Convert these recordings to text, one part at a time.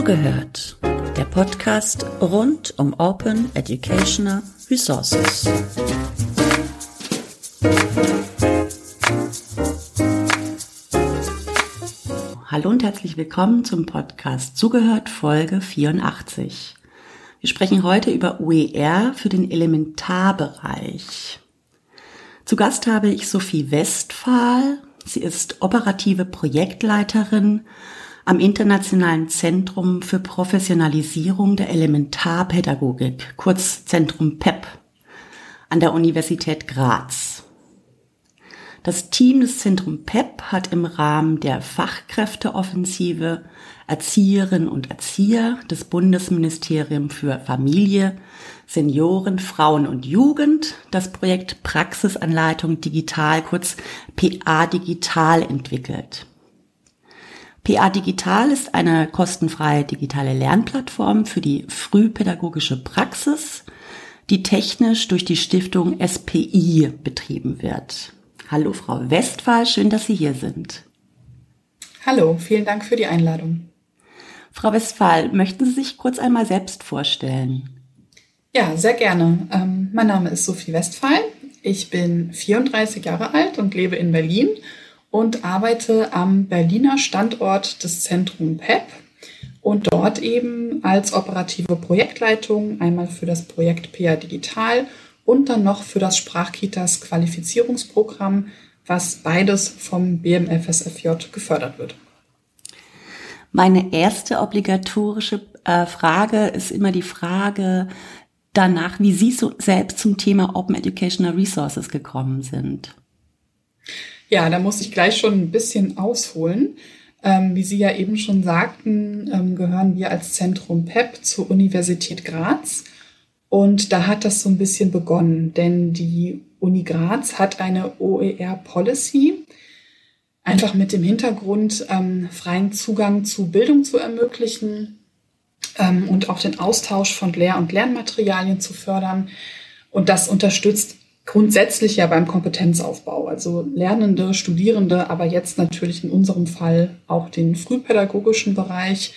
Zugehört, der Podcast rund um Open Educational Resources. Hallo und herzlich willkommen zum Podcast Zugehört Folge 84. Wir sprechen heute über OER für den Elementarbereich. Zu Gast habe ich Sophie Westphal. Sie ist operative Projektleiterin am Internationalen Zentrum für Professionalisierung der Elementarpädagogik, kurz Zentrum PEP, an der Universität Graz. Das Team des Zentrum PEP hat im Rahmen der Fachkräfteoffensive Erzieherinnen und Erzieher des Bundesministeriums für Familie, Senioren, Frauen und Jugend das Projekt Praxisanleitung Digital, kurz PA Digital, entwickelt. PA Digital ist eine kostenfreie digitale Lernplattform für die frühpädagogische Praxis, die technisch durch die Stiftung SPI betrieben wird. Hallo Frau Westphal, schön, dass Sie hier sind. Hallo, vielen Dank für die Einladung. Frau Westphal, möchten Sie sich kurz einmal selbst vorstellen? Ja, sehr gerne. Ähm, mein Name ist Sophie Westphal. Ich bin 34 Jahre alt und lebe in Berlin und arbeite am Berliner Standort des Zentrum PEP und dort eben als operative Projektleitung einmal für das Projekt PA Digital und dann noch für das Sprachkitas Qualifizierungsprogramm, was beides vom BMFSFJ gefördert wird. Meine erste obligatorische äh, Frage ist immer die Frage danach, wie Sie so selbst zum Thema Open Educational Resources gekommen sind. Ja, da muss ich gleich schon ein bisschen ausholen. Ähm, wie Sie ja eben schon sagten, ähm, gehören wir als Zentrum PEP zur Universität Graz. Und da hat das so ein bisschen begonnen, denn die Uni Graz hat eine OER-Policy, einfach mit dem Hintergrund, ähm, freien Zugang zu Bildung zu ermöglichen ähm, und auch den Austausch von Lehr- und Lernmaterialien zu fördern. Und das unterstützt grundsätzlich ja beim Kompetenzaufbau, also Lernende, Studierende, aber jetzt natürlich in unserem Fall auch den frühpädagogischen Bereich.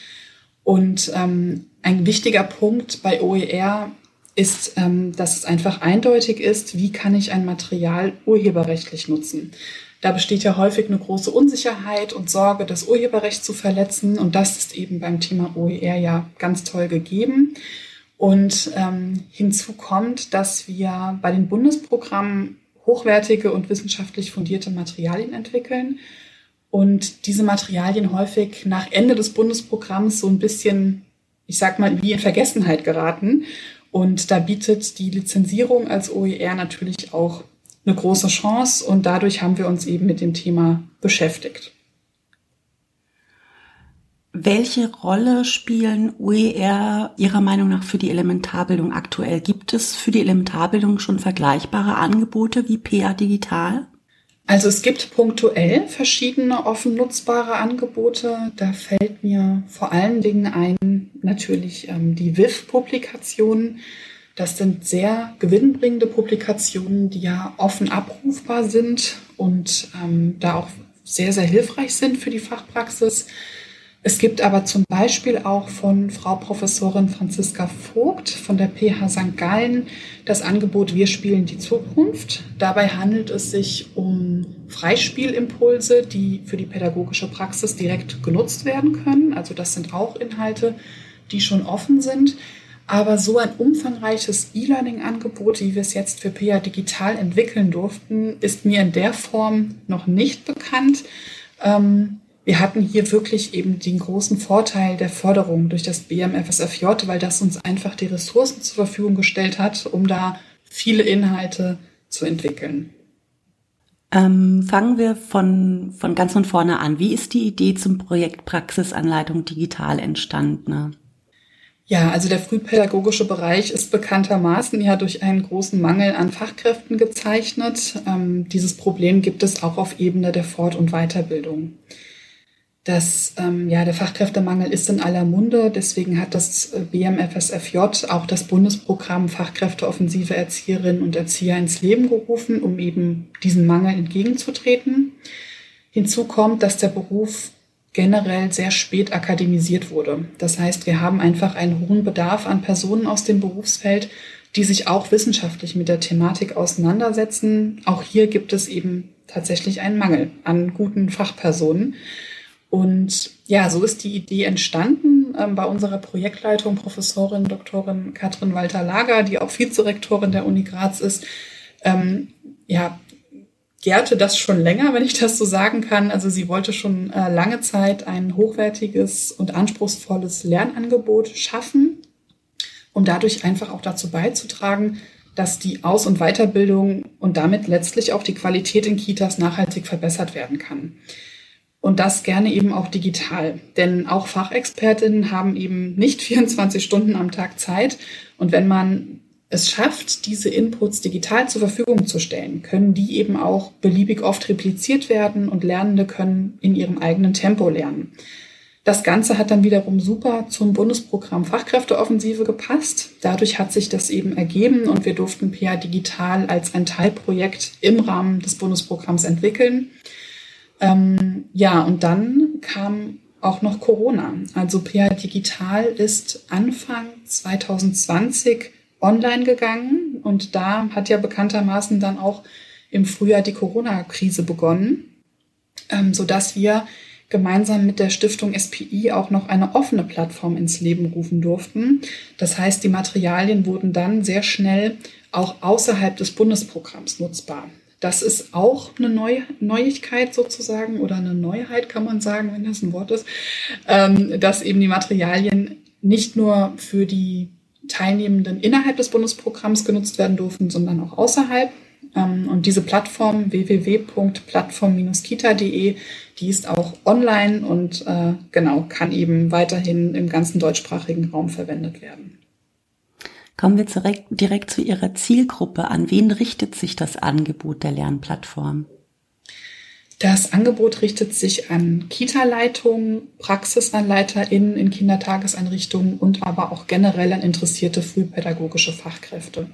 Und ähm, ein wichtiger Punkt bei OER ist, ähm, dass es einfach eindeutig ist, wie kann ich ein Material urheberrechtlich nutzen. Da besteht ja häufig eine große Unsicherheit und Sorge, das Urheberrecht zu verletzen. Und das ist eben beim Thema OER ja ganz toll gegeben. Und ähm, hinzu kommt, dass wir bei den Bundesprogrammen hochwertige und wissenschaftlich fundierte Materialien entwickeln und diese Materialien häufig nach Ende des Bundesprogramms so ein bisschen, ich sag mal, wie in Vergessenheit geraten. Und da bietet die Lizenzierung als OER natürlich auch eine große Chance und dadurch haben wir uns eben mit dem Thema beschäftigt. Welche Rolle spielen OER Ihrer Meinung nach für die Elementarbildung aktuell? Gibt es für die Elementarbildung schon vergleichbare Angebote wie PA Digital? Also es gibt punktuell verschiedene offen nutzbare Angebote. Da fällt mir vor allen Dingen ein natürlich ähm, die WIF-Publikationen. Das sind sehr gewinnbringende Publikationen, die ja offen abrufbar sind und ähm, da auch sehr, sehr hilfreich sind für die Fachpraxis. Es gibt aber zum Beispiel auch von Frau Professorin Franziska Vogt von der PH St. Gallen das Angebot Wir spielen die Zukunft. Dabei handelt es sich um Freispielimpulse, die für die pädagogische Praxis direkt genutzt werden können. Also das sind auch Inhalte, die schon offen sind. Aber so ein umfangreiches E-Learning-Angebot, wie wir es jetzt für PA Digital entwickeln durften, ist mir in der Form noch nicht bekannt. Ähm, wir hatten hier wirklich eben den großen Vorteil der Förderung durch das BMFSFJ, weil das uns einfach die Ressourcen zur Verfügung gestellt hat, um da viele Inhalte zu entwickeln. Ähm, fangen wir von, von ganz von vorne an. Wie ist die Idee zum Projekt Praxisanleitung digital entstanden? Ja, also der frühpädagogische Bereich ist bekanntermaßen ja durch einen großen Mangel an Fachkräften gezeichnet. Ähm, dieses Problem gibt es auch auf Ebene der Fort- und Weiterbildung dass ähm, ja, der Fachkräftemangel ist in aller Munde. Deswegen hat das äh, BMFSFJ auch das Bundesprogramm Fachkräfteoffensive Erzieherinnen und Erzieher ins Leben gerufen, um eben diesen Mangel entgegenzutreten. Hinzu kommt, dass der Beruf generell sehr spät akademisiert wurde. Das heißt, wir haben einfach einen hohen Bedarf an Personen aus dem Berufsfeld, die sich auch wissenschaftlich mit der Thematik auseinandersetzen. Auch hier gibt es eben tatsächlich einen Mangel an guten Fachpersonen. Und ja, so ist die Idee entstanden ähm, bei unserer Projektleitung, Professorin Doktorin Katrin Walter-Lager, die auch Vizerektorin der Uni Graz ist. Ähm, ja, gärte das schon länger, wenn ich das so sagen kann. Also sie wollte schon äh, lange Zeit ein hochwertiges und anspruchsvolles Lernangebot schaffen um dadurch einfach auch dazu beizutragen, dass die Aus- und Weiterbildung und damit letztlich auch die Qualität in Kitas nachhaltig verbessert werden kann. Und das gerne eben auch digital. Denn auch Fachexpertinnen haben eben nicht 24 Stunden am Tag Zeit. Und wenn man es schafft, diese Inputs digital zur Verfügung zu stellen, können die eben auch beliebig oft repliziert werden und Lernende können in ihrem eigenen Tempo lernen. Das Ganze hat dann wiederum super zum Bundesprogramm Fachkräfteoffensive gepasst. Dadurch hat sich das eben ergeben und wir durften PA Digital als ein Teilprojekt im Rahmen des Bundesprogramms entwickeln. Ähm, ja, und dann kam auch noch Corona. Also PA Digital ist Anfang 2020 online gegangen und da hat ja bekanntermaßen dann auch im Frühjahr die Corona-Krise begonnen, ähm, sodass wir gemeinsam mit der Stiftung SPI auch noch eine offene Plattform ins Leben rufen durften. Das heißt, die Materialien wurden dann sehr schnell auch außerhalb des Bundesprogramms nutzbar. Das ist auch eine Neu Neuigkeit sozusagen oder eine Neuheit, kann man sagen, wenn das ein Wort ist, ähm, dass eben die Materialien nicht nur für die Teilnehmenden innerhalb des Bundesprogramms genutzt werden durften, sondern auch außerhalb. Ähm, und diese Plattform www.plattform-kita.de, die ist auch online und äh, genau kann eben weiterhin im ganzen deutschsprachigen Raum verwendet werden. Kommen wir direkt, direkt zu Ihrer Zielgruppe. An wen richtet sich das Angebot der Lernplattform? Das Angebot richtet sich an Kita-Leitungen, PraxisanleiterInnen in Kindertageseinrichtungen und aber auch generell an interessierte frühpädagogische Fachkräfte.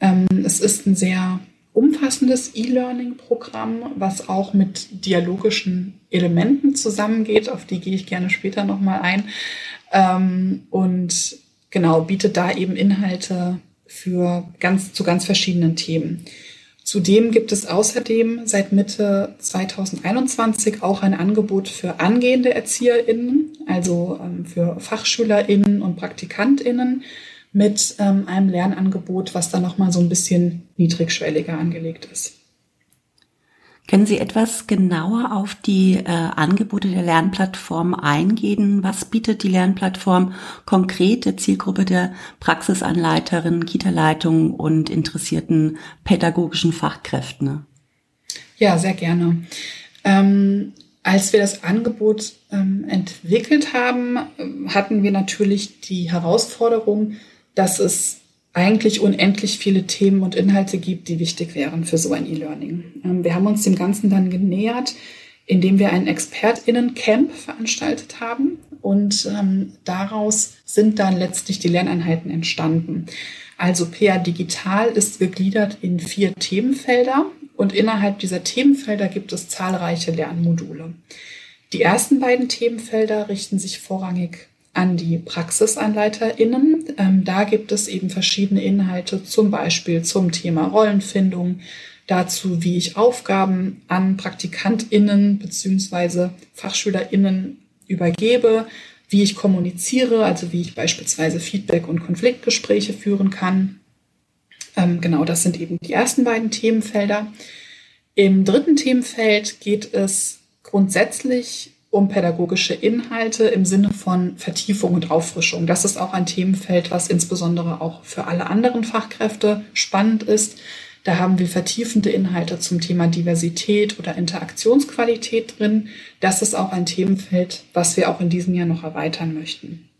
Ähm, es ist ein sehr umfassendes E-Learning-Programm, was auch mit dialogischen Elementen zusammengeht. Auf die gehe ich gerne später nochmal ein. Ähm, und genau, bietet da eben Inhalte für ganz, zu ganz verschiedenen Themen. Zudem gibt es außerdem seit Mitte 2021 auch ein Angebot für angehende ErzieherInnen, also ähm, für FachschülerInnen und PraktikantInnen, mit ähm, einem Lernangebot, was dann nochmal so ein bisschen niedrigschwelliger angelegt ist. Können Sie etwas genauer auf die äh, Angebote der Lernplattform eingehen? Was bietet die Lernplattform konkret der Zielgruppe der Praxisanleiterinnen, Kita-Leitungen und interessierten pädagogischen Fachkräften? Ja, sehr gerne. Ähm, als wir das Angebot ähm, entwickelt haben, hatten wir natürlich die Herausforderung, dass es eigentlich unendlich viele Themen und Inhalte gibt, die wichtig wären für so ein E-Learning. Ähm, wir haben uns dem Ganzen dann genähert, indem wir ein ExpertInnen-Camp veranstaltet haben und ähm, daraus sind dann letztlich die Lerneinheiten entstanden. Also PA Digital ist gegliedert in vier Themenfelder und innerhalb dieser Themenfelder gibt es zahlreiche Lernmodule. Die ersten beiden Themenfelder richten sich vorrangig an die PraxisanleiterInnen. Ähm, da gibt es eben verschiedene Inhalte, zum Beispiel zum Thema Rollenfindung, dazu, wie ich Aufgaben an PraktikantInnen beziehungsweise FachschülerInnen übergebe, wie ich kommuniziere, also wie ich beispielsweise Feedback- und Konfliktgespräche führen kann. Ähm, genau, das sind eben die ersten beiden Themenfelder. Im dritten Themenfeld geht es grundsätzlich um pädagogische Inhalte im Sinne von Vertiefung und Auffrischung. Das ist auch ein Themenfeld, was insbesondere auch für alle anderen Fachkräfte spannend ist. Da haben wir vertiefende Inhalte zum Thema Diversität oder Interaktionsqualität drin. Das ist auch ein Themenfeld, was wir auch in diesem Jahr noch erweitern möchten.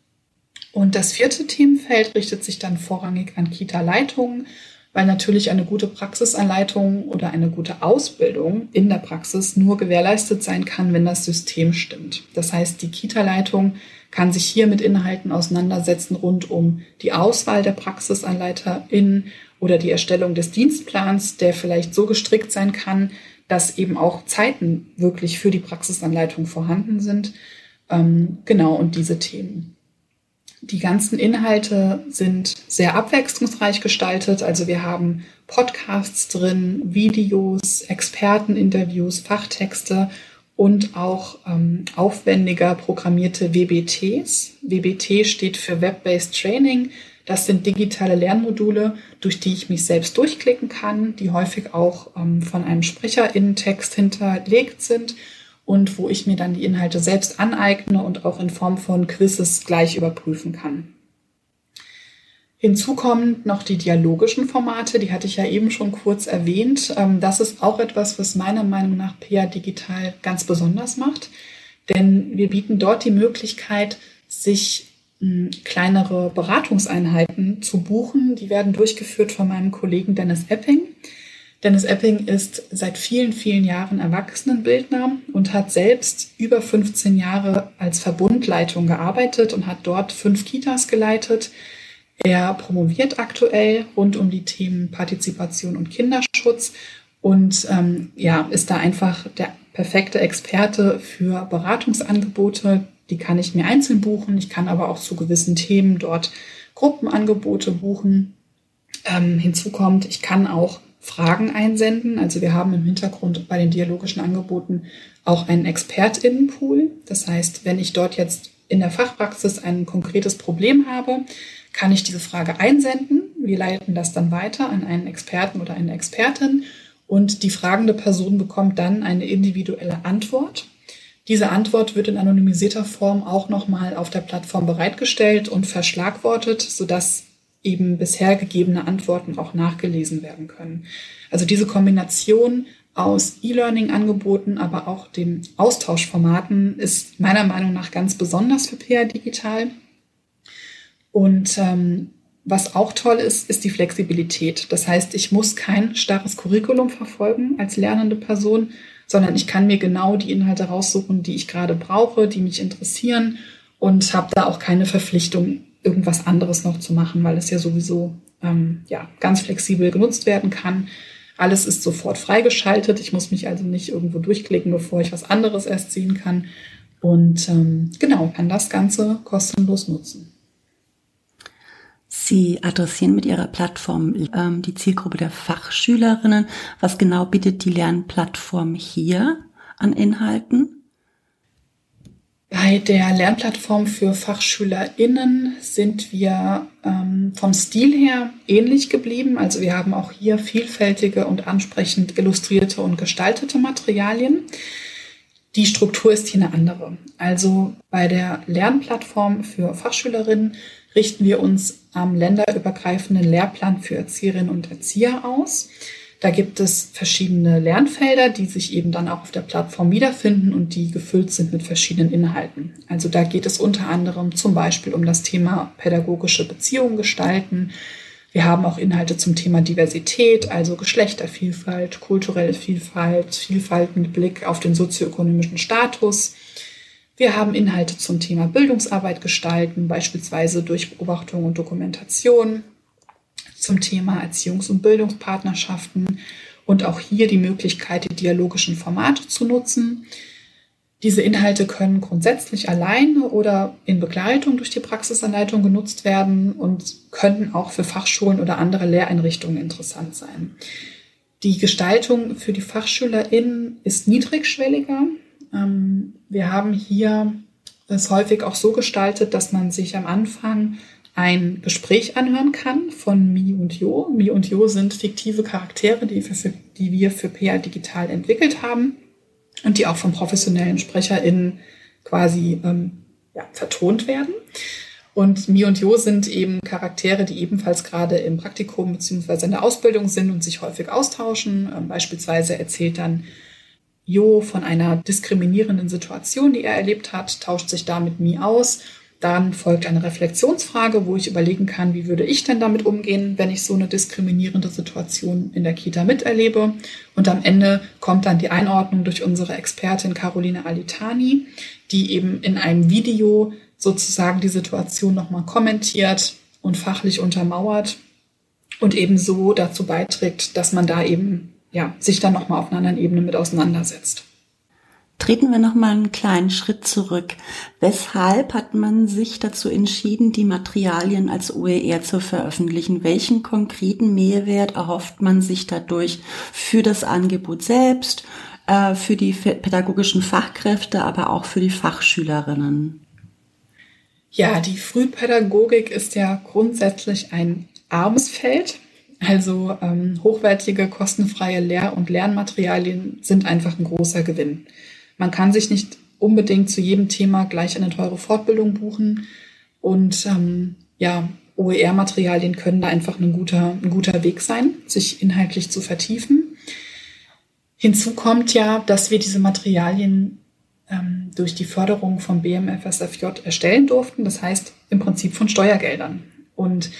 Und das vierte Themenfeld richtet sich dann vorrangig an Kita-Leitungen weil natürlich eine gute Praxisanleitung oder eine gute Ausbildung in der Praxis nur gewährleistet sein kann, wenn das System stimmt. Das heißt, die Kita-Leitung kann sich hier mit Inhalten auseinandersetzen rund um die Auswahl der PraxisanleiterInnen oder die Erstellung des Dienstplans, der vielleicht so gestrickt sein kann, dass eben auch Zeiten wirklich für die Praxisanleitung vorhanden sind. Ähm, genau, und diese Themen. Die ganzen Inhalte sind sehr abwechslungsreich gestaltet. Also wir haben Podcasts drin, Videos, Experteninterviews, Fachtexte und auch ähm, aufwendiger programmierte WBTs. WBT steht für Web-Based Training. Das sind digitale Lernmodule, durch die ich mich selbst durchklicken kann, die häufig auch ähm, von einem Sprecherinnentext hinterlegt sind und wo ich mir dann die Inhalte selbst aneigne und auch in Form von Quizzes gleich überprüfen kann. Hinzu kommen noch die dialogischen Formate, die hatte ich ja eben schon kurz erwähnt. Ähm, das ist auch etwas, was meiner Meinung nach PA Digital ganz besonders macht, denn wir bieten dort die Möglichkeit, sich kleinere Beratungseinheiten zu buchen. Die werden durchgeführt von meinem Kollegen Dennis Epping. Dennis Epping ist seit vielen, vielen Jahren Erwachsenenbildner und hat selbst über 15 Jahre als Verbundleitung gearbeitet und hat dort fünf Kitas geleitet. Er promoviert aktuell rund um die Themen Partizipation und Kinderschutz und ähm, ja, ist da einfach der perfekte Experte für Beratungsangebote, die kann ich mir einzeln buchen. Ich kann aber auch zu gewissen Themen dort Gruppenangebote buchen. Ähm, hinzu kommt, ich kann auch Fragen einsenden. Also wir haben im Hintergrund bei den dialogischen Angeboten auch einen Expertinnenpool. Das heißt, wenn ich dort jetzt in der Fachpraxis ein konkretes Problem habe, kann ich diese Frage einsenden. Wir leiten das dann weiter an einen Experten oder eine Expertin und die fragende Person bekommt dann eine individuelle Antwort. Diese Antwort wird in anonymisierter Form auch nochmal auf der Plattform bereitgestellt und verschlagwortet, sodass eben bisher gegebene Antworten auch nachgelesen werden können. Also diese Kombination aus E-Learning-Angeboten, aber auch den Austauschformaten ist meiner Meinung nach ganz besonders für PR Digital. Und ähm, was auch toll ist, ist die Flexibilität. Das heißt, ich muss kein starres Curriculum verfolgen als lernende Person, sondern ich kann mir genau die Inhalte raussuchen, die ich gerade brauche, die mich interessieren und habe da auch keine Verpflichtung, irgendwas anderes noch zu machen, weil es ja sowieso ähm, ja, ganz flexibel genutzt werden kann. Alles ist sofort freigeschaltet. Ich muss mich also nicht irgendwo durchklicken, bevor ich was anderes erst sehen kann. Und ähm, genau, kann das Ganze kostenlos nutzen. Sie adressieren mit Ihrer Plattform ähm, die Zielgruppe der Fachschülerinnen. Was genau bietet die Lernplattform hier an Inhalten? Bei der Lernplattform für FachschülerInnen sind wir ähm, vom Stil her ähnlich geblieben. Also wir haben auch hier vielfältige und ansprechend illustrierte und gestaltete Materialien. Die Struktur ist hier eine andere. Also bei der Lernplattform für Fachschülerinnen richten wir uns am länderübergreifenden Lehrplan für Erzieherinnen und Erzieher aus. Da gibt es verschiedene Lernfelder, die sich eben dann auch auf der Plattform wiederfinden und die gefüllt sind mit verschiedenen Inhalten. Also da geht es unter anderem zum Beispiel um das Thema pädagogische Beziehungen gestalten. Wir haben auch Inhalte zum Thema Diversität, also Geschlechtervielfalt, kulturelle Vielfalt, Vielfalt mit Blick auf den sozioökonomischen Status. Wir haben Inhalte zum Thema Bildungsarbeit gestalten, beispielsweise durch Beobachtung und Dokumentation, zum Thema Erziehungs- und Bildungspartnerschaften und auch hier die Möglichkeit, die dialogischen Formate zu nutzen. Diese Inhalte können grundsätzlich alleine oder in Begleitung durch die Praxisanleitung genutzt werden und könnten auch für Fachschulen oder andere Lehreinrichtungen interessant sein. Die Gestaltung für die FachschülerInnen ist niedrigschwelliger. Ähm, wir haben hier es häufig auch so gestaltet, dass man sich am Anfang ein Gespräch anhören kann von Mi und Jo. Mi und Jo sind fiktive Charaktere, die, für, die wir für PA Digital entwickelt haben und die auch von professionellen SprecherInnen quasi ähm, ja, vertont werden. Und Mi und Jo sind eben Charaktere, die ebenfalls gerade im Praktikum beziehungsweise in der Ausbildung sind und sich häufig austauschen. Ähm, beispielsweise erzählt dann Jo von einer diskriminierenden Situation, die er erlebt hat, tauscht sich da mit Mi aus. Dann folgt eine Reflexionsfrage, wo ich überlegen kann, wie würde ich denn damit umgehen, wenn ich so eine diskriminierende Situation in der Kita miterlebe. Und am Ende kommt dann die Einordnung durch unsere Expertin Caroline Alitani, die eben in einem Video sozusagen die Situation nochmal kommentiert und fachlich untermauert und eben so dazu beiträgt, dass man da eben ja, sich dann nochmal auf einer anderen Ebene mit auseinandersetzt. Treten wir noch mal einen kleinen Schritt zurück. Weshalb hat man sich dazu entschieden, die Materialien als OER zu veröffentlichen? Welchen konkreten Mehrwert erhofft man sich dadurch für das Angebot selbst, äh, für die pädagogischen Fachkräfte, aber auch für die Fachschülerinnen? Ja, die Frühpädagogik ist ja grundsätzlich ein armes Feld. Also ähm, hochwertige, kostenfreie Lehr- und Lernmaterialien sind einfach ein großer Gewinn. Man kann sich nicht unbedingt zu jedem Thema gleich eine teure Fortbildung buchen. Und ähm, ja, OER-Materialien können da einfach ein guter, ein guter Weg sein, sich inhaltlich zu vertiefen. Hinzu kommt ja, dass wir diese Materialien ähm, durch die Förderung vom BMFSFJ erstellen durften, das heißt im Prinzip von Steuergeldern. Und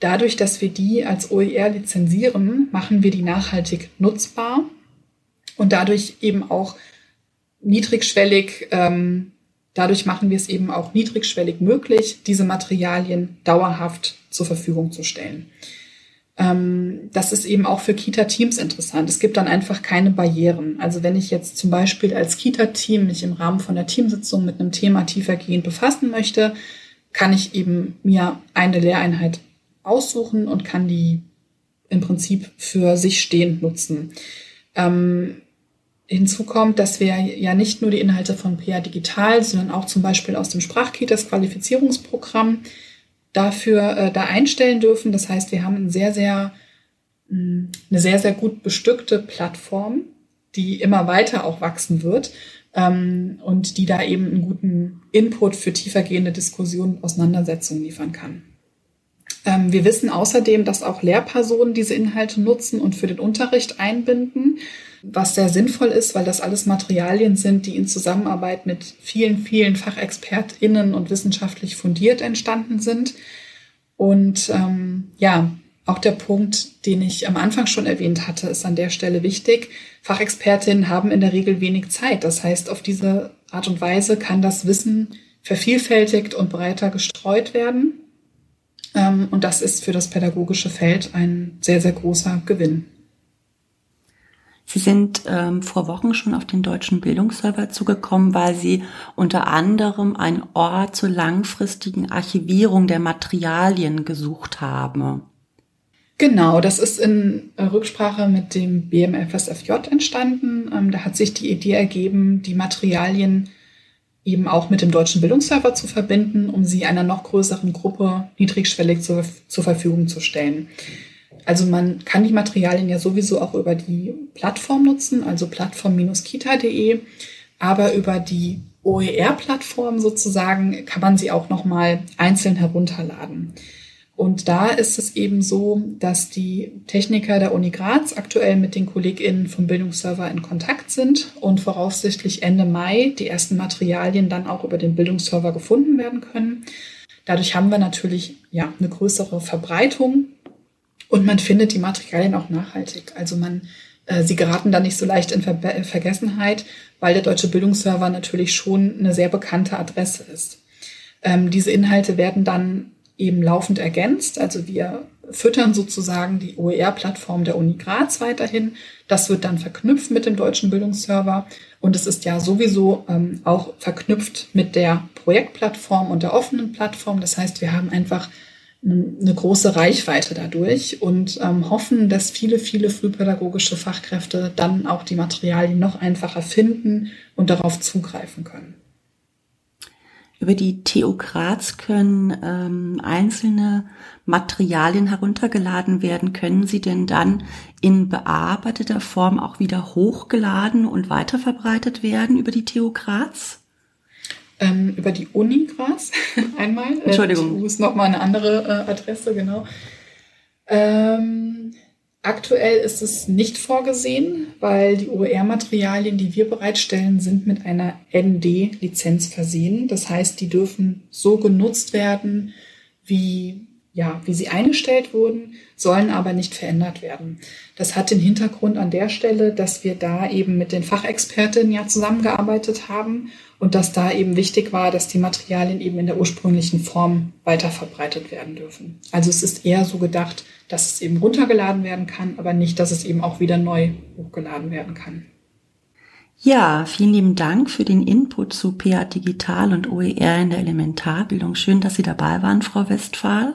dadurch, dass wir die als OER lizenzieren, machen wir die nachhaltig nutzbar und dadurch eben auch niedrigschwellig, ähm, dadurch machen wir es eben auch niedrigschwellig möglich, diese Materialien dauerhaft zur Verfügung zu stellen. Ähm, das ist eben auch für Kita-Teams interessant. Es gibt dann einfach keine Barrieren. Also wenn ich jetzt zum Beispiel als Kita-Team mich im Rahmen von der Teamsitzung mit einem Thema tiefergehend befassen möchte, kann ich eben mir eine Lehreinheit aussuchen und kann die im Prinzip für sich stehend nutzen. Ähm, Hinzu kommt, dass wir ja nicht nur die Inhalte von PA Digital, sondern auch zum Beispiel aus dem Sprachkitas Qualifizierungsprogramm dafür äh, da einstellen dürfen. Das heißt, wir haben ein sehr, sehr, mh, hm, eine sehr, sehr gut bestückte Plattform, die immer weiter auch wachsen wird ähm, und die da eben einen guten Input für tiefergehende Diskussionen und Auseinandersetzungen liefern kann. Ähm, wir wissen außerdem, dass auch Lehrpersonen diese Inhalte nutzen und für den Unterricht einbinden was sehr sinnvoll ist, weil das alles Materialien sind, die in Zusammenarbeit mit vielen, vielen FachexpertInnen und wissenschaftlich fundiert entstanden sind. Und ähm, ja, auch der Punkt, den ich am Anfang schon erwähnt hatte, ist an der Stelle wichtig. Fachexpertinnen haben in der Regel wenig Zeit. Das heißt, auf diese Art und Weise kann das Wissen vervielfältigt und breiter gestreut werden. Ähm, und das ist für das pädagogische Feld ein sehr, sehr großer Gewinn. Sie sind ähm, vor Wochen schon auf den deutschen Bildungsserver zugekommen, weil Sie unter anderem einen Ort zur langfristigen Archivierung der Materialien gesucht haben. Genau, das ist in Rücksprache mit dem BMFSFJ entstanden. Ähm, da hat sich die Idee ergeben, die Materialien eben auch mit dem deutschen Bildungsserver zu verbinden, um sie einer noch größeren Gruppe niedrigschwellig zur, zur Verfügung zu stellen. Also man kann die Materialien ja sowieso auch über die Plattform nutzen, also plattform-kita.de, aber über die OER-Plattform sozusagen kann man sie auch nochmal einzeln herunterladen. Und da ist es eben so, dass die Techniker der Uni Graz aktuell mit den KollegInnen vom Bildungsserver in Kontakt sind und voraussichtlich Ende Mai die ersten Materialien dann auch über den Bildungsserver gefunden werden können. Dadurch haben wir natürlich ja eine größere Verbreitung und man findet die Materialien auch nachhaltig. Also man, äh, sie geraten da nicht so leicht in Ver Vergessenheit, weil der Deutsche Bildungsserver natürlich schon eine sehr bekannte Adresse ist. Ähm, diese Inhalte werden dann eben laufend ergänzt. Also wir füttern sozusagen die OER-Plattform der Uni Graz weiterhin. Das wird dann verknüpft mit dem deutschen Bildungsserver und es ist ja sowieso ähm, auch verknüpft mit der Projektplattform und der offenen Plattform. Das heißt, wir haben einfach eine große Reichweite dadurch und ähm, hoffen, dass viele, viele frühpädagogische Fachkräfte dann auch die Materialien noch einfacher finden und darauf zugreifen können. Über die TU Graz können ähm, einzelne Materialien heruntergeladen werden. Können sie denn dann in bearbeiteter Form auch wieder hochgeladen und weiterverbreitet werden über die TU Graz? Ähm, über die Uni Graz einmal. Äh, Entschuldigung. TU ist nochmal eine andere äh, Adresse, genau. Ähm, aktuell ist es nicht vorgesehen, weil die OER-Materialien, die wir bereitstellen, sind mit einer ND-Lizenz versehen. Das heißt, die dürfen so genutzt werden, wie ja, wie sie eingestellt wurden, sollen aber nicht verändert werden. Das hat den Hintergrund an der Stelle, dass wir da eben mit den Fachexpertinnen ja zusammengearbeitet haben und dass da eben wichtig war, dass die Materialien eben in der ursprünglichen Form weiterverbreitet werden dürfen. Also es ist eher so gedacht, dass es eben runtergeladen werden kann, aber nicht, dass es eben auch wieder neu hochgeladen werden kann. Ja, vielen lieben Dank für den Input zu PA Digital und OER in der Elementarbildung. Schön, dass Sie dabei waren, Frau Westphal.